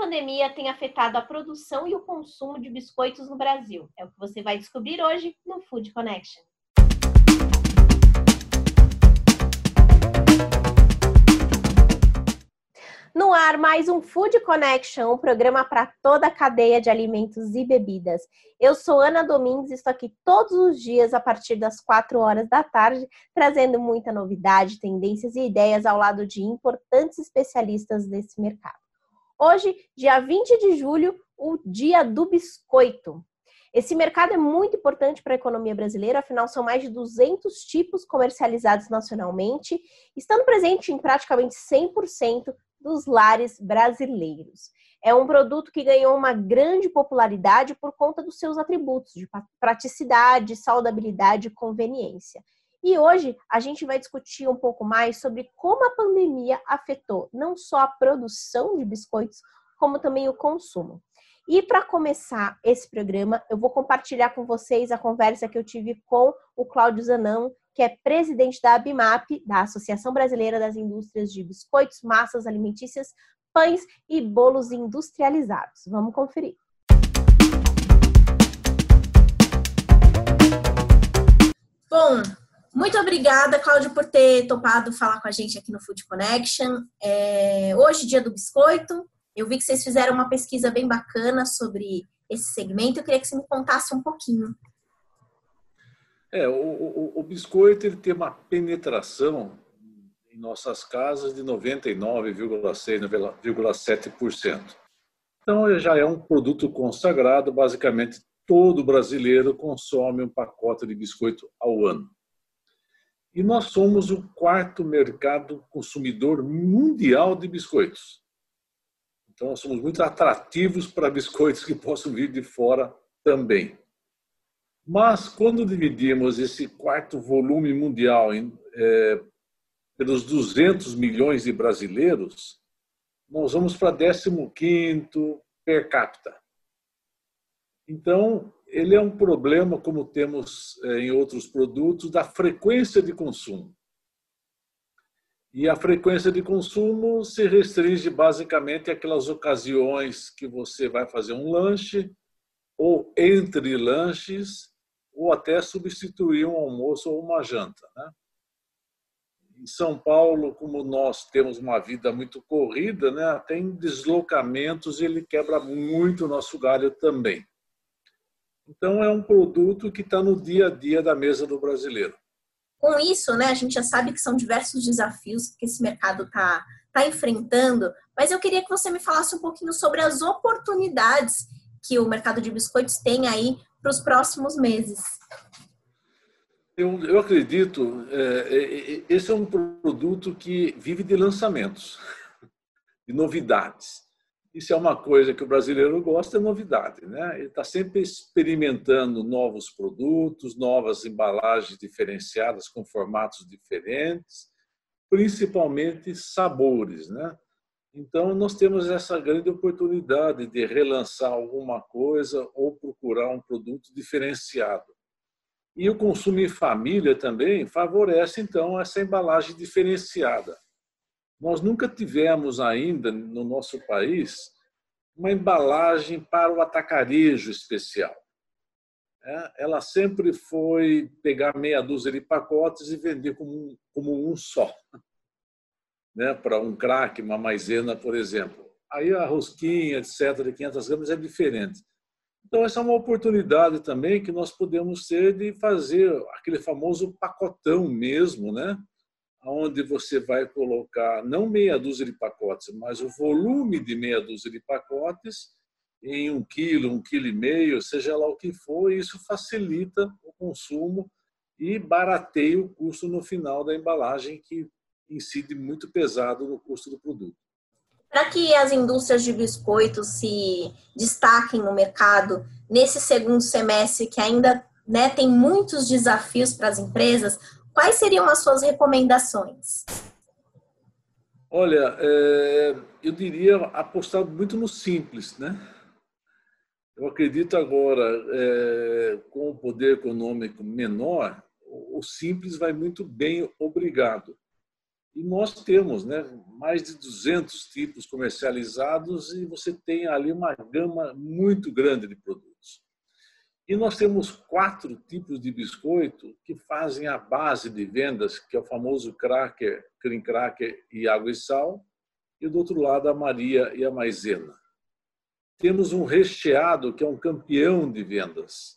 pandemia tem afetado a produção e o consumo de biscoitos no Brasil? É o que você vai descobrir hoje no Food Connection. No ar, mais um Food Connection, um programa para toda a cadeia de alimentos e bebidas. Eu sou Ana Domingues e estou aqui todos os dias a partir das 4 horas da tarde, trazendo muita novidade, tendências e ideias ao lado de importantes especialistas desse mercado. Hoje, dia 20 de julho, o Dia do Biscoito. Esse mercado é muito importante para a economia brasileira, afinal, são mais de 200 tipos comercializados nacionalmente, estando presente em praticamente 100% dos lares brasileiros. É um produto que ganhou uma grande popularidade por conta dos seus atributos de praticidade, saudabilidade e conveniência. E hoje a gente vai discutir um pouco mais sobre como a pandemia afetou não só a produção de biscoitos, como também o consumo. E para começar esse programa, eu vou compartilhar com vocês a conversa que eu tive com o Cláudio Zanão, que é presidente da ABMAP, da Associação Brasileira das Indústrias de Biscoitos, Massas Alimentícias, Pães e Bolos Industrializados. Vamos conferir. Bom, muito obrigada, Cláudio, por ter topado falar com a gente aqui no Food Connection. É, hoje, dia do biscoito, eu vi que vocês fizeram uma pesquisa bem bacana sobre esse segmento. Eu queria que você me contasse um pouquinho é, o, o, o biscoito ele tem uma penetração em nossas casas de 99,6%, 99,7%. Então, já é um produto consagrado, basicamente todo brasileiro consome um pacote de biscoito ao ano. E nós somos o quarto mercado consumidor mundial de biscoitos. Então, nós somos muito atrativos para biscoitos que possam vir de fora também. Mas quando dividimos esse quarto volume mundial em, é, pelos 200 milhões de brasileiros, nós vamos para 15 per capita. Então, ele é um problema, como temos é, em outros produtos, da frequência de consumo. E a frequência de consumo se restringe basicamente àquelas ocasiões que você vai fazer um lanche ou entre lanches ou até substituir um almoço ou uma janta. Né? Em São Paulo, como nós temos uma vida muito corrida, né, tem deslocamentos e ele quebra muito o nosso galho também. Então, é um produto que está no dia a dia da mesa do brasileiro. Com isso, né, a gente já sabe que são diversos desafios que esse mercado está tá enfrentando, mas eu queria que você me falasse um pouquinho sobre as oportunidades que o mercado de biscoitos tem aí para os próximos meses? Eu, eu acredito, é, é, é, esse é um produto que vive de lançamentos, de novidades. Isso é uma coisa que o brasileiro gosta, é novidade. Né? Ele está sempre experimentando novos produtos, novas embalagens diferenciadas com formatos diferentes, principalmente sabores. Né? Então, nós temos essa grande oportunidade de relançar alguma coisa ou procurar um produto diferenciado. E o consumo em família também favorece, então, essa embalagem diferenciada. Nós nunca tivemos ainda no nosso país uma embalagem para o atacarejo especial. É, ela sempre foi pegar meia dúzia de pacotes e vender como um, como um só né, para um crack, uma maisena, por exemplo. Aí a rosquinha, etc., de 500 gramas é diferente. Então, essa é uma oportunidade também que nós podemos ter de fazer aquele famoso pacotão mesmo, né? Onde você vai colocar não meia dúzia de pacotes, mas o volume de meia dúzia de pacotes em um quilo, um quilo e meio, seja lá o que for, e isso facilita o consumo e barateia o custo no final da embalagem, que incide muito pesado no custo do produto. Para que as indústrias de biscoitos se destaquem no mercado nesse segundo semestre, que ainda né, tem muitos desafios para as empresas, quais seriam as suas recomendações? Olha, é, eu diria apostar muito no simples, né? Eu acredito agora, é, com o poder econômico menor, o simples vai muito bem, obrigado. E nós temos né, mais de 200 tipos comercializados e você tem ali uma gama muito grande de produtos. E nós temos quatro tipos de biscoito que fazem a base de vendas, que é o famoso cracker, cream cracker e água e sal, e do outro lado a Maria e a maisena. Temos um recheado que é um campeão de vendas.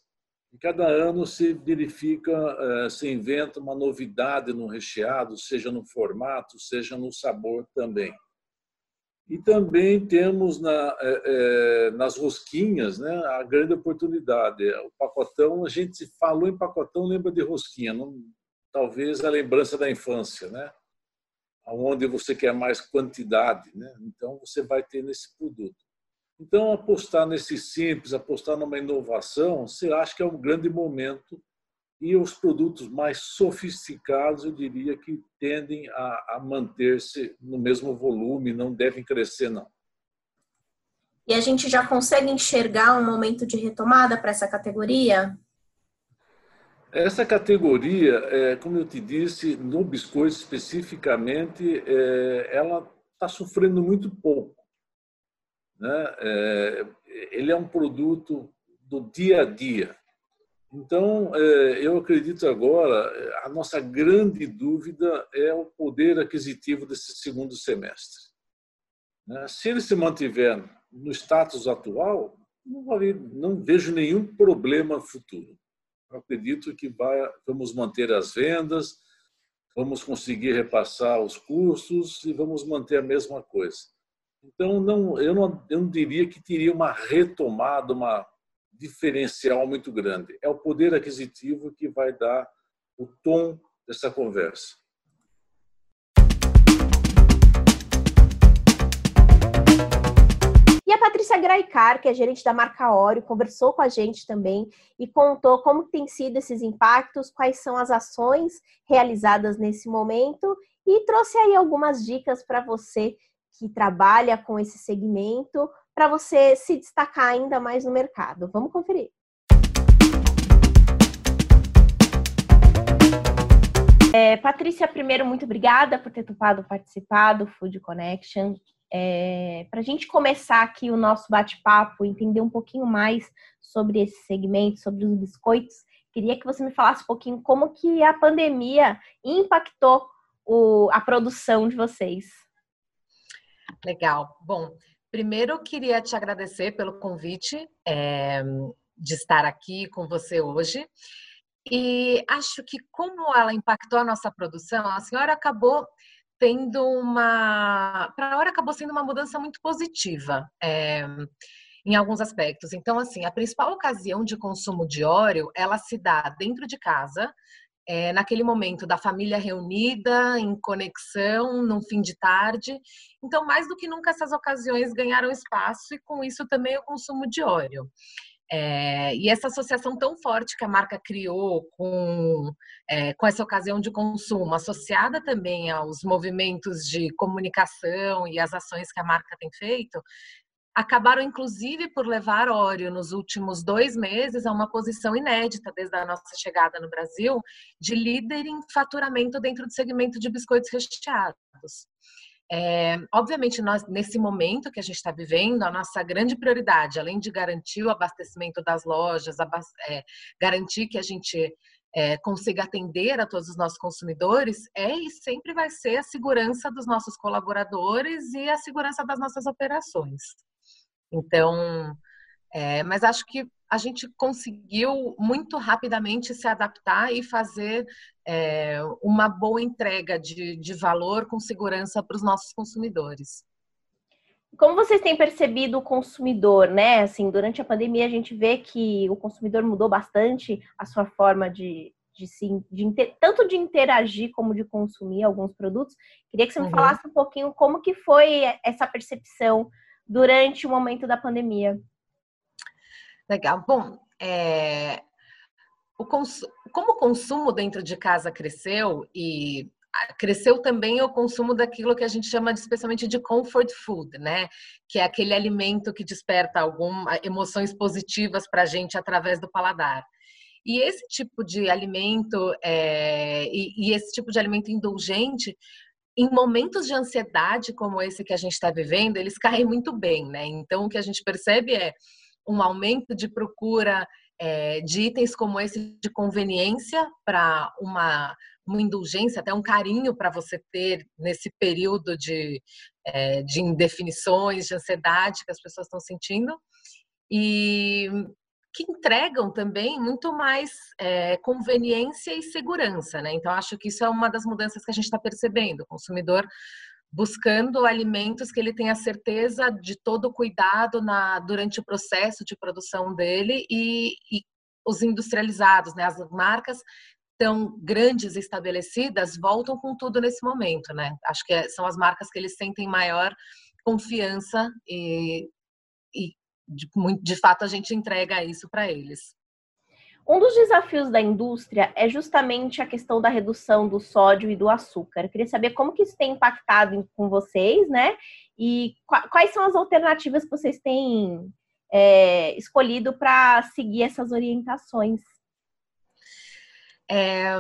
E cada ano se verifica, eh, se inventa uma novidade no recheado, seja no formato, seja no sabor também. E também temos na, é, é, nas rosquinhas né, a grande oportunidade. O pacotão, a gente falou em pacotão, lembra de rosquinha, não, talvez a lembrança da infância, né? onde você quer mais quantidade. Né? Então, você vai ter nesse produto. Então, apostar nesse simples, apostar numa inovação, você acha que é um grande momento e os produtos mais sofisticados, eu diria que tendem a, a manter-se no mesmo volume, não devem crescer, não. E a gente já consegue enxergar um momento de retomada para essa categoria? Essa categoria, é, como eu te disse, no biscoito especificamente, é, ela está sofrendo muito pouco. Né? É, ele é um produto do dia a dia. Então, é, eu acredito agora, a nossa grande dúvida é o poder aquisitivo desse segundo semestre. Né? Se ele se mantiver no status atual, não vejo nenhum problema futuro. Eu acredito que vai, vamos manter as vendas, vamos conseguir repassar os custos e vamos manter a mesma coisa. Então, não, eu, não, eu não diria que teria uma retomada, uma diferencial muito grande. É o poder aquisitivo que vai dar o tom dessa conversa. E a Patrícia Graicar, que é gerente da marca Oro, conversou com a gente também e contou como tem sido esses impactos, quais são as ações realizadas nesse momento e trouxe aí algumas dicas para você que trabalha com esse segmento para você se destacar ainda mais no mercado. Vamos conferir. É, Patrícia, primeiro, muito obrigada por ter topado participar do Food Connection. É, para a gente começar aqui o nosso bate-papo, entender um pouquinho mais sobre esse segmento, sobre os biscoitos, queria que você me falasse um pouquinho como que a pandemia impactou o, a produção de vocês. Legal. Bom, Primeiro, queria te agradecer pelo convite é, de estar aqui com você hoje. E acho que como ela impactou a nossa produção, a senhora acabou tendo uma. Para a hora acabou sendo uma mudança muito positiva. É, em alguns aspectos. Então, assim, a principal ocasião de consumo de óleo, ela se dá dentro de casa, é, naquele momento da família reunida, em conexão, num fim de tarde. Então, mais do que nunca, essas ocasiões ganharam espaço e, com isso, também o consumo de óleo. É, e essa associação tão forte que a marca criou com, é, com essa ocasião de consumo, associada também aos movimentos de comunicação e as ações que a marca tem feito, acabaram inclusive por levar Oreo nos últimos dois meses a uma posição inédita desde a nossa chegada no Brasil de líder em faturamento dentro do segmento de biscoitos recheados. É, obviamente, nós, nesse momento que a gente está vivendo, a nossa grande prioridade, além de garantir o abastecimento das lojas, é, garantir que a gente é, consiga atender a todos os nossos consumidores, é e sempre vai ser a segurança dos nossos colaboradores e a segurança das nossas operações. Então, é, mas acho que a gente conseguiu muito rapidamente se adaptar e fazer é, uma boa entrega de, de valor com segurança para os nossos consumidores. Como vocês têm percebido o consumidor, né? Assim, durante a pandemia a gente vê que o consumidor mudou bastante a sua forma de, de, sim, de tanto de interagir como de consumir alguns produtos. Queria que você me uhum. falasse um pouquinho como que foi essa percepção durante o momento da pandemia. Legal. Bom, é, o cons... como o consumo dentro de casa cresceu e cresceu também o consumo daquilo que a gente chama de, especialmente de comfort food, né? Que é aquele alimento que desperta algumas emoções positivas para a gente através do paladar. E esse tipo de alimento é, e, e, esse tipo de alimento indulgente em momentos de ansiedade como esse que a gente está vivendo, eles caem muito bem, né? Então, o que a gente percebe é um aumento de procura é, de itens como esse de conveniência para uma, uma indulgência, até um carinho para você ter nesse período de, é, de indefinições, de ansiedade que as pessoas estão sentindo. E que entregam também muito mais é, conveniência e segurança, né? Então, acho que isso é uma das mudanças que a gente está percebendo. O consumidor buscando alimentos que ele tenha certeza de todo o cuidado na, durante o processo de produção dele e, e os industrializados, né? As marcas tão grandes estabelecidas voltam com tudo nesse momento, né? Acho que é, são as marcas que eles sentem maior confiança e, e de, de fato a gente entrega isso para eles. Um dos desafios da indústria é justamente a questão da redução do sódio e do açúcar. Eu queria saber como que isso tem impactado com vocês, né? E quais são as alternativas que vocês têm é, escolhido para seguir essas orientações? É,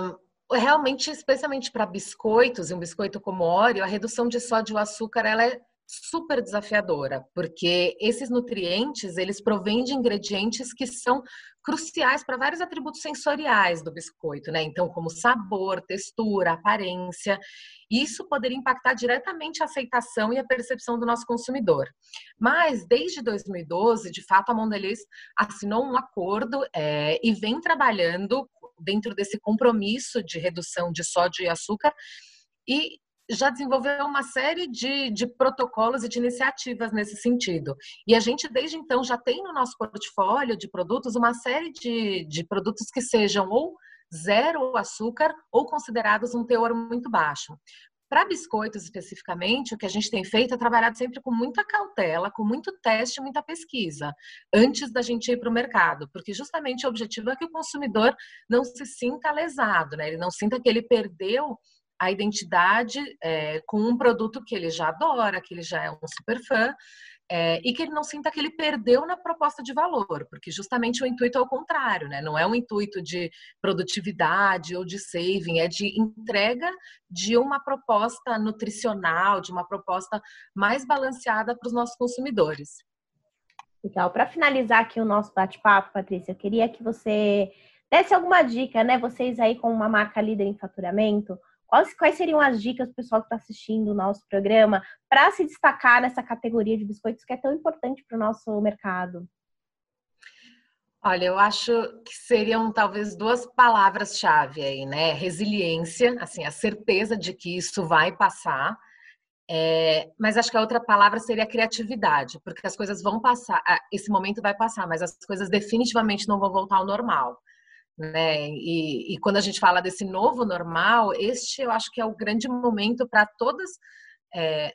realmente, especialmente para biscoitos, e um biscoito como óleo, a redução de sódio e açúcar ela é super desafiadora, porque esses nutrientes, eles provêm de ingredientes que são cruciais para vários atributos sensoriais do biscoito, né? Então, como sabor, textura, aparência. Isso poderia impactar diretamente a aceitação e a percepção do nosso consumidor. Mas, desde 2012, de fato, a Mondelez assinou um acordo é, e vem trabalhando dentro desse compromisso de redução de sódio e açúcar e já desenvolveu uma série de, de protocolos e de iniciativas nesse sentido. E a gente, desde então, já tem no nosso portfólio de produtos uma série de, de produtos que sejam ou zero açúcar ou considerados um teor muito baixo. Para biscoitos especificamente, o que a gente tem feito é trabalhar sempre com muita cautela, com muito teste, muita pesquisa, antes da gente ir para o mercado, porque justamente o objetivo é que o consumidor não se sinta lesado, né? Ele não sinta que ele perdeu a identidade é, com um produto que ele já adora, que ele já é um super fã, é, e que ele não sinta que ele perdeu na proposta de valor, porque justamente o intuito é o contrário, né? Não é um intuito de produtividade ou de saving, é de entrega de uma proposta nutricional, de uma proposta mais balanceada para os nossos consumidores. Legal. Para finalizar aqui o nosso bate-papo, Patrícia, eu queria que você desse alguma dica, né? Vocês aí com uma marca líder em faturamento, Quais, quais seriam as dicas para o pessoal que está assistindo o nosso programa para se destacar nessa categoria de biscoitos que é tão importante para o nosso mercado? Olha, eu acho que seriam talvez duas palavras-chave aí, né? Resiliência, assim, a certeza de que isso vai passar. É, mas acho que a outra palavra seria criatividade, porque as coisas vão passar, esse momento vai passar, mas as coisas definitivamente não vão voltar ao normal né? E, e, quando a gente fala desse novo normal, este eu acho que é o grande momento para todas, é,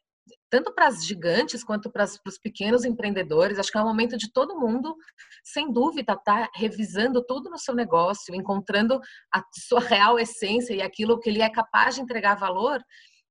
tanto para as gigantes quanto para os pequenos empreendedores. Acho que é o momento de todo mundo, sem dúvida, tá revisando tudo no seu negócio, encontrando a sua real essência e aquilo que ele é capaz de entregar valor,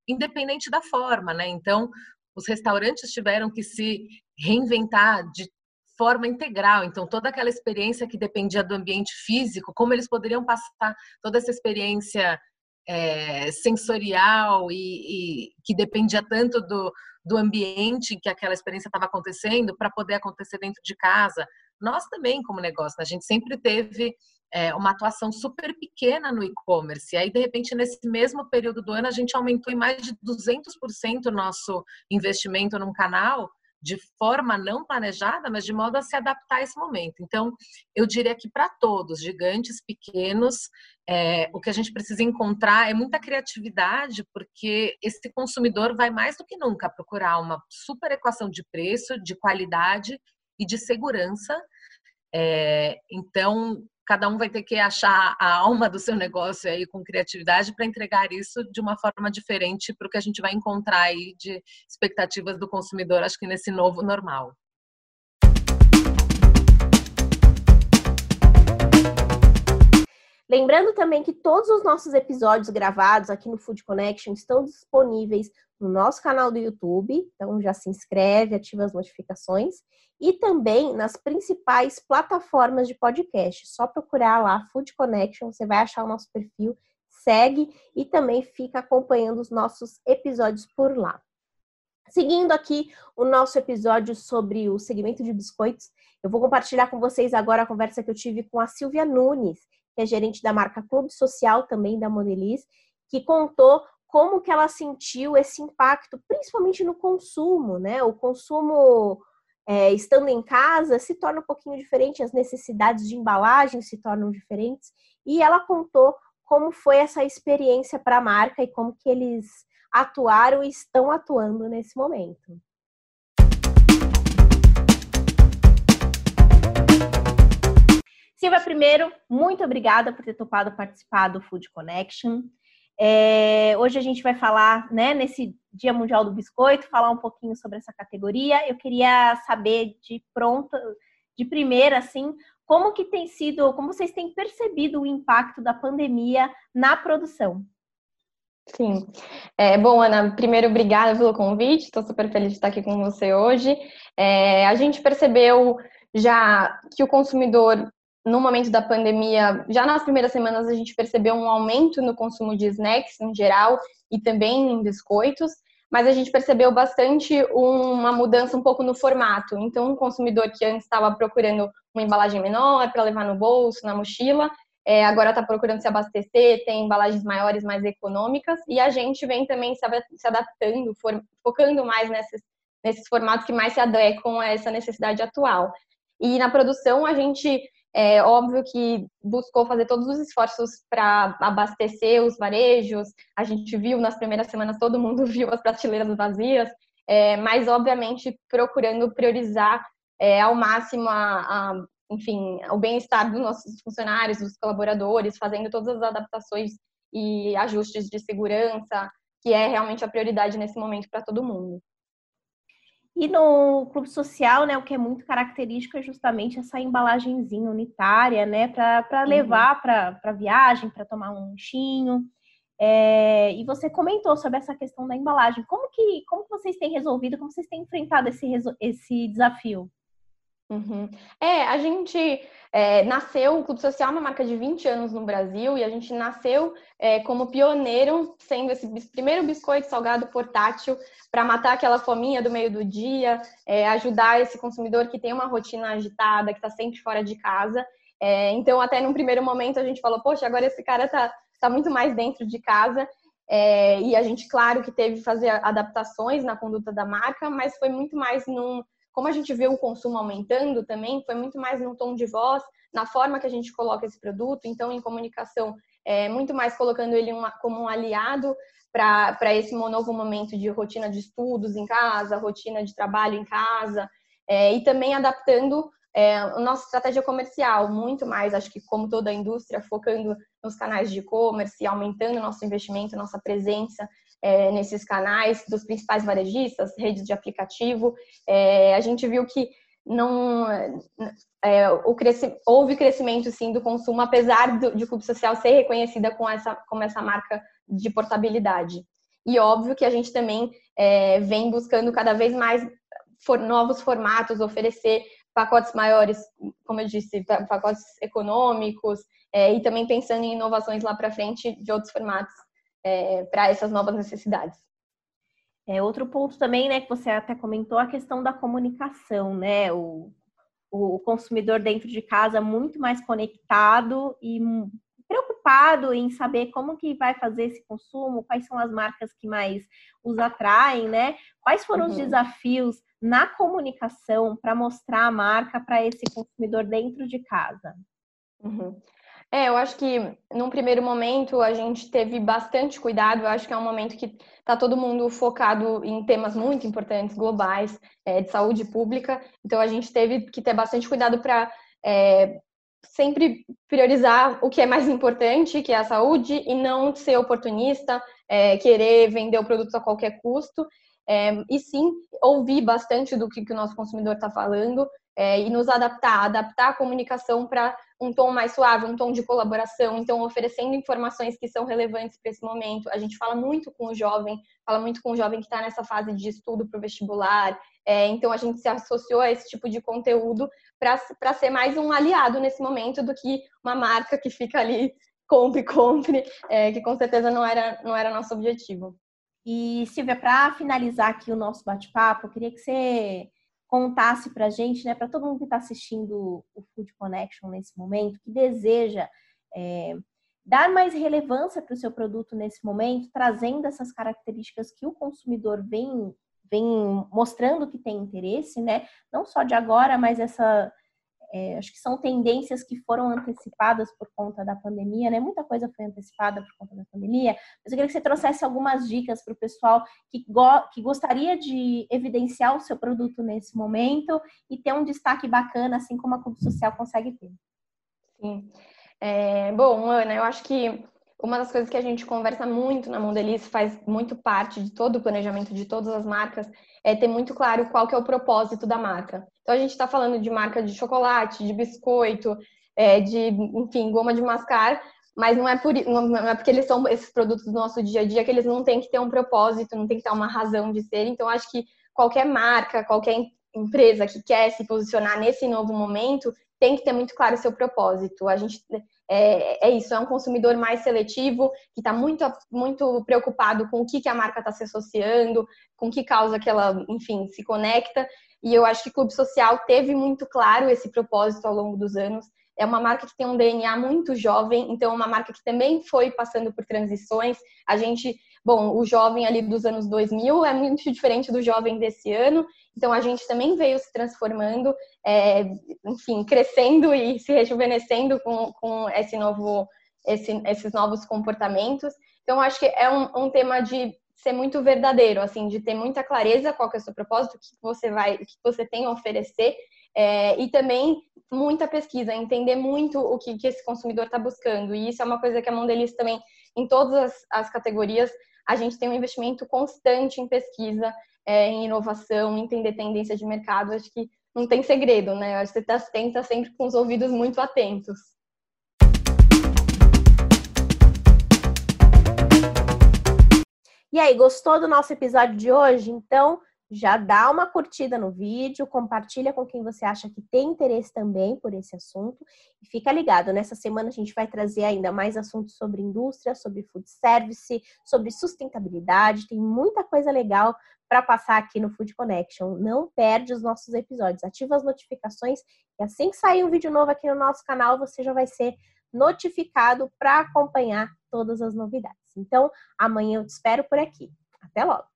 independente da forma, né? Então, os restaurantes tiveram que se reinventar de forma integral. Então, toda aquela experiência que dependia do ambiente físico, como eles poderiam passar toda essa experiência é, sensorial e, e, que dependia tanto do, do ambiente que aquela experiência estava acontecendo para poder acontecer dentro de casa. Nós também, como negócio, né? a gente sempre teve é, uma atuação super pequena no e-commerce. E aí, de repente, nesse mesmo período do ano, a gente aumentou em mais de 200% o nosso investimento num canal de forma não planejada, mas de modo a se adaptar a esse momento. Então, eu diria que para todos, gigantes, pequenos, é, o que a gente precisa encontrar é muita criatividade, porque esse consumidor vai mais do que nunca procurar uma super equação de preço, de qualidade e de segurança. É, então, cada um vai ter que achar a alma do seu negócio aí com criatividade para entregar isso de uma forma diferente para o que a gente vai encontrar aí de expectativas do consumidor, acho que nesse novo normal. Lembrando também que todos os nossos episódios gravados aqui no Food Connection estão disponíveis no nosso canal do YouTube, então já se inscreve, ativa as notificações e também nas principais plataformas de podcast. Só procurar lá Food Connection, você vai achar o nosso perfil segue e também fica acompanhando os nossos episódios por lá. Seguindo aqui o nosso episódio sobre o segmento de biscoitos, eu vou compartilhar com vocês agora a conversa que eu tive com a Silvia Nunes, que é gerente da marca Clube Social, também da Modeliz, que contou como que ela sentiu esse impacto, principalmente no consumo, né? O consumo é, estando em casa se torna um pouquinho diferente, as necessidades de embalagem se tornam diferentes, e ela contou como foi essa experiência para a marca e como que eles atuaram e estão atuando nesse momento. Silvia, primeiro, muito obrigada por ter topado participar do Food Connection. É, hoje a gente vai falar, né, nesse Dia Mundial do Biscoito, falar um pouquinho sobre essa categoria. Eu queria saber de pronto, de primeira, assim, como que tem sido, como vocês têm percebido o impacto da pandemia na produção? Sim. É, bom, Ana, primeiro, obrigada pelo convite. Estou super feliz de estar aqui com você hoje. É, a gente percebeu já que o consumidor no momento da pandemia, já nas primeiras semanas a gente percebeu um aumento no consumo de snacks em geral e também em biscoitos, mas a gente percebeu bastante uma mudança um pouco no formato. Então, um consumidor que antes estava procurando uma embalagem menor para levar no bolso, na mochila, é, agora está procurando se abastecer, tem embalagens maiores, mais econômicas, e a gente vem também se adaptando, focando mais nesses, nesses formatos que mais se adequam a essa necessidade atual. E na produção, a gente é óbvio que buscou fazer todos os esforços para abastecer os varejos. A gente viu nas primeiras semanas, todo mundo viu as prateleiras vazias, é, mas obviamente procurando priorizar é, ao máximo a, a, enfim, o bem-estar dos nossos funcionários, dos colaboradores, fazendo todas as adaptações e ajustes de segurança, que é realmente a prioridade nesse momento para todo mundo. E no clube social, né, o que é muito característico é justamente essa embalagenzinha unitária, né, para uhum. levar para viagem, para tomar um lanchinho. É, e você comentou sobre essa questão da embalagem. Como que, como vocês têm resolvido, como vocês têm enfrentado esse, esse desafio? Uhum. É, a gente é, nasceu, o Clube Social é uma marca de 20 anos no Brasil e a gente nasceu é, como pioneiro, sendo esse primeiro biscoito salgado portátil para matar aquela fominha do meio do dia, é, ajudar esse consumidor que tem uma rotina agitada, que está sempre fora de casa. É, então, até num primeiro momento, a gente falou, poxa, agora esse cara está tá muito mais dentro de casa. É, e a gente, claro, que teve que fazer adaptações na conduta da marca, mas foi muito mais num como a gente vê o consumo aumentando também, foi muito mais no tom de voz, na forma que a gente coloca esse produto, então em comunicação, é, muito mais colocando ele uma, como um aliado para esse novo momento de rotina de estudos em casa, rotina de trabalho em casa, é, e também adaptando é, a nossa estratégia comercial, muito mais, acho que como toda a indústria, focando nos canais de e-commerce, aumentando nosso investimento, nossa presença é, nesses canais dos principais varejistas, redes de aplicativo. É, a gente viu que não é, o cresci, houve crescimento sim do consumo, apesar do, de Clube Social ser reconhecida com essa, como essa marca de portabilidade. E óbvio que a gente também é, vem buscando cada vez mais for, novos formatos, oferecer pacotes maiores, como eu disse, pacotes econômicos, é, e também pensando em inovações lá para frente de outros formatos é, para essas novas necessidades. É, outro ponto também, né, que você até comentou, a questão da comunicação, né? O, o consumidor dentro de casa muito mais conectado e preocupado em saber como que vai fazer esse consumo, quais são as marcas que mais os atraem, né? Quais foram uhum. os desafios na comunicação para mostrar a marca para esse consumidor dentro de casa? Uhum. É, eu acho que num primeiro momento a gente teve bastante cuidado. Eu acho que é um momento que está todo mundo focado em temas muito importantes, globais, é, de saúde pública. Então a gente teve que ter bastante cuidado para é, sempre priorizar o que é mais importante, que é a saúde, e não ser oportunista, é, querer vender o produto a qualquer custo. É, e sim ouvir bastante do que, que o nosso consumidor está falando é, e nos adaptar, adaptar a comunicação para um tom mais suave, um tom de colaboração, então oferecendo informações que são relevantes para esse momento. A gente fala muito com o jovem, fala muito com o jovem que está nessa fase de estudo para o vestibular, é, então a gente se associou a esse tipo de conteúdo para ser mais um aliado nesse momento do que uma marca que fica ali compre, compre, é, que com certeza não era, não era nosso objetivo. E, Silvia, para finalizar aqui o nosso bate-papo, eu queria que você contasse para a gente, né, para todo mundo que está assistindo o Food Connection nesse momento, que deseja é, dar mais relevância para o seu produto nesse momento, trazendo essas características que o consumidor vem, vem mostrando que tem interesse, né? Não só de agora, mas essa é, acho que são tendências que foram antecipadas por conta da pandemia, né? Muita coisa foi antecipada por conta da pandemia, mas eu queria que você trouxesse algumas dicas para o pessoal que, go que gostaria de evidenciar o seu produto nesse momento e ter um destaque bacana, assim como a Clube Social consegue ter. Sim. É, bom, Ana, eu acho que uma das coisas que a gente conversa muito na Mondelice, faz muito parte de todo o planejamento de todas as marcas, é ter muito claro qual que é o propósito da marca. Então a gente está falando de marca de chocolate, de biscoito, é, de, enfim, goma de mascar, mas não é, por, não é porque eles são esses produtos do nosso dia a dia que eles não têm que ter um propósito, não tem que ter uma razão de ser. Então acho que qualquer marca, qualquer empresa que quer se posicionar nesse novo momento tem que ter muito claro o seu propósito. A gente é, é isso, é um consumidor mais seletivo, que está muito, muito preocupado com o que, que a marca está se associando, com que causa que ela, enfim, se conecta. E eu acho que Clube Social teve muito claro esse propósito ao longo dos anos. É uma marca que tem um DNA muito jovem, então é uma marca que também foi passando por transições. A gente Bom, o jovem ali dos anos 2000 é muito diferente do jovem desse ano, então a gente também veio se transformando, é, enfim, crescendo e se rejuvenescendo com, com esse novo, esse, esses novos comportamentos. Então acho que é um, um tema de ser muito verdadeiro, assim, de ter muita clareza qual é o seu propósito, o que você vai, o que você tem a oferecer, é, e também muita pesquisa, entender muito o que, que esse consumidor está buscando. E isso é uma coisa que a Mondeliz também, em todas as, as categorias, a gente tem um investimento constante em pesquisa, é, em inovação, entender tendência de mercado. Acho que não tem segredo, né? Acho que você tá sempre com os ouvidos muito atentos. E aí, gostou do nosso episódio de hoje? Então, já dá uma curtida no vídeo, compartilha com quem você acha que tem interesse também por esse assunto e fica ligado. Nessa semana a gente vai trazer ainda mais assuntos sobre indústria, sobre food service, sobre sustentabilidade. Tem muita coisa legal para passar aqui no Food Connection. Não perde os nossos episódios, ativa as notificações e assim que sair um vídeo novo aqui no nosso canal, você já vai ser notificado para acompanhar todas as novidades. Então, amanhã eu te espero por aqui. Até logo!